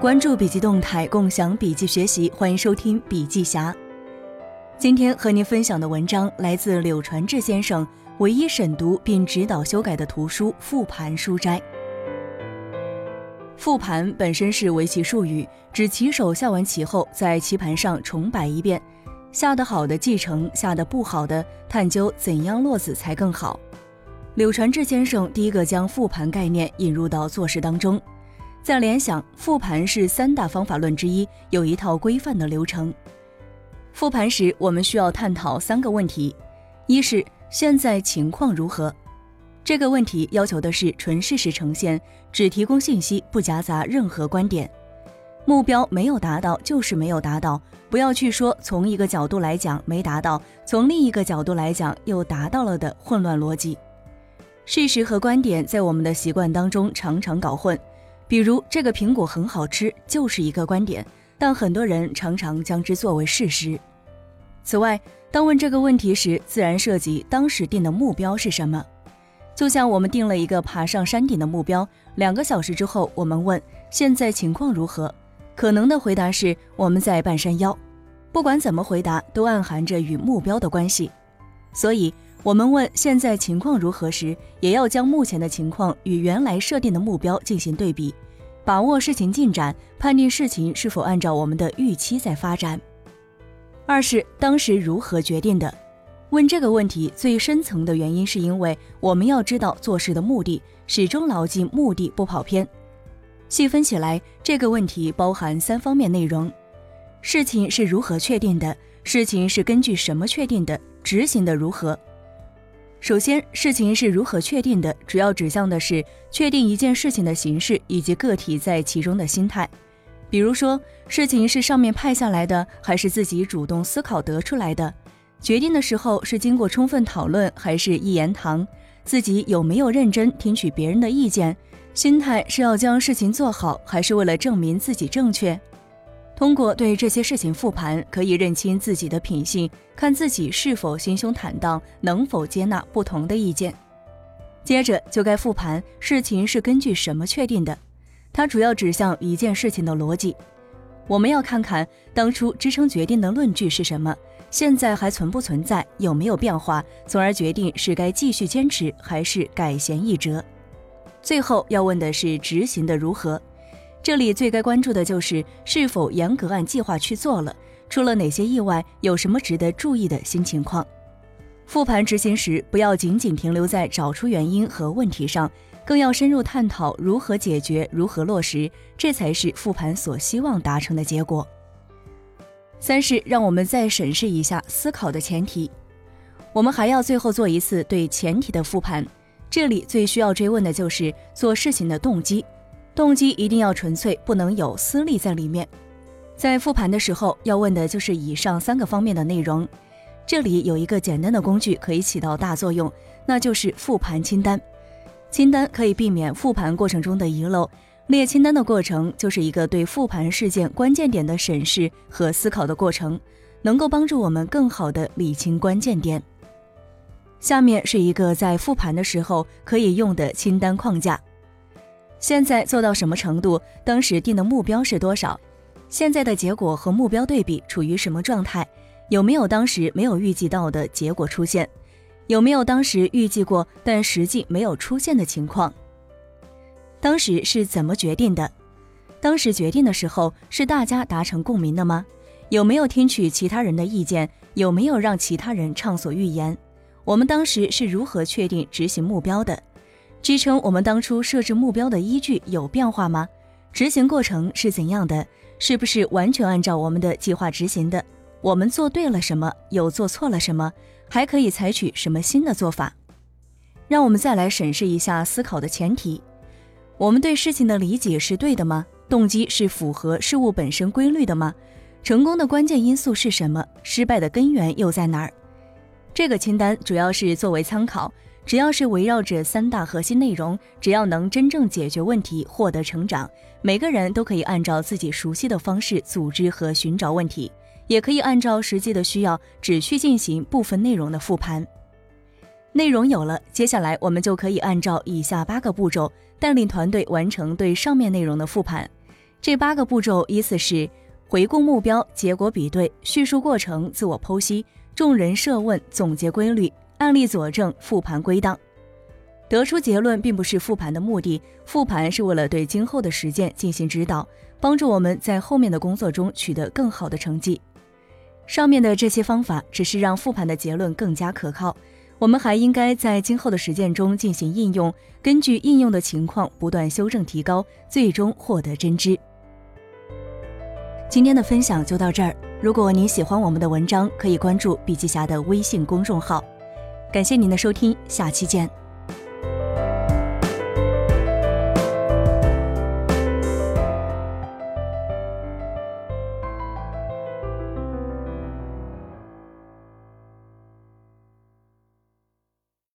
关注笔记动态，共享笔记学习，欢迎收听笔记侠。今天和您分享的文章来自柳传志先生唯一审读并指导修改的图书《复盘书斋》。复盘本身是围棋术语，指棋手下完棋后，在棋盘上重摆一遍，下得好的继承，下得不好的探究怎样落子才更好。柳传志先生第一个将复盘概念引入到做事当中，在联想，复盘是三大方法论之一，有一套规范的流程。复盘时，我们需要探讨三个问题：一是现在情况如何？这个问题要求的是纯事实呈现，只提供信息，不夹杂任何观点。目标没有达到就是没有达到，不要去说从一个角度来讲没达到，从另一个角度来讲又达到了的混乱逻辑。事实和观点在我们的习惯当中常常搞混，比如这个苹果很好吃就是一个观点，但很多人常常将之作为事实。此外，当问这个问题时，自然涉及当时定的目标是什么。就像我们定了一个爬上山顶的目标，两个小时之后我们问现在情况如何，可能的回答是我们在半山腰。不管怎么回答，都暗含着与目标的关系，所以。我们问现在情况如何时，也要将目前的情况与原来设定的目标进行对比，把握事情进展，判定事情是否按照我们的预期在发展。二是当时如何决定的？问这个问题最深层的原因，是因为我们要知道做事的目的，始终牢记目的不跑偏。细分起来，这个问题包含三方面内容：事情是如何确定的？事情是根据什么确定的？执行的如何？首先，事情是如何确定的，主要指向的是确定一件事情的形式以及个体在其中的心态。比如说，事情是上面派下来的，还是自己主动思考得出来的？决定的时候是经过充分讨论，还是一言堂？自己有没有认真听取别人的意见？心态是要将事情做好，还是为了证明自己正确？通过对这些事情复盘，可以认清自己的品性，看自己是否心胸坦荡，能否接纳不同的意见。接着就该复盘事情是根据什么确定的，它主要指向一件事情的逻辑。我们要看看当初支撑决定的论据是什么，现在还存不存在，有没有变化，从而决定是该继续坚持还是改弦易辙。最后要问的是执行的如何。这里最该关注的就是是否严格按计划去做了，出了哪些意外，有什么值得注意的新情况。复盘执行时，不要仅仅停留在找出原因和问题上，更要深入探讨如何解决、如何落实，这才是复盘所希望达成的结果。三是让我们再审视一下思考的前提，我们还要最后做一次对前提的复盘。这里最需要追问的就是做事情的动机。动机一定要纯粹，不能有私利在里面。在复盘的时候，要问的就是以上三个方面的内容。这里有一个简单的工具可以起到大作用，那就是复盘清单。清单可以避免复盘过程中的遗漏。列清单的过程就是一个对复盘事件关键点的审视和思考的过程，能够帮助我们更好的理清关键点。下面是一个在复盘的时候可以用的清单框架。现在做到什么程度？当时定的目标是多少？现在的结果和目标对比处于什么状态？有没有当时没有预计到的结果出现？有没有当时预计过但实际没有出现的情况？当时是怎么决定的？当时决定的时候是大家达成共鸣的吗？有没有听取其他人的意见？有没有让其他人畅所欲言？我们当时是如何确定执行目标的？支撑我们当初设置目标的依据有变化吗？执行过程是怎样的？是不是完全按照我们的计划执行的？我们做对了什么？有做错了什么？还可以采取什么新的做法？让我们再来审视一下思考的前提：我们对事情的理解是对的吗？动机是符合事物本身规律的吗？成功的关键因素是什么？失败的根源又在哪儿？这个清单主要是作为参考。只要是围绕着三大核心内容，只要能真正解决问题、获得成长，每个人都可以按照自己熟悉的方式组织和寻找问题，也可以按照实际的需要只需进行部分内容的复盘。内容有了，接下来我们就可以按照以下八个步骤带领团队完成对上面内容的复盘。这八个步骤依次是：回顾目标、结果比对、叙述过程、自我剖析、众人设问、总结规律、案例佐证、复盘归档。得出结论并不是复盘的目的，复盘是为了对今后的实践进行指导，帮助我们在后面的工作中取得更好的成绩。上面的这些方法只是让复盘的结论更加可靠，我们还应该在今后的实践中进行应用，根据应用的情况不断修正提高，最终获得真知。今天的分享就到这儿，如果你喜欢我们的文章，可以关注笔记侠的微信公众号。感谢您的收听，下期见。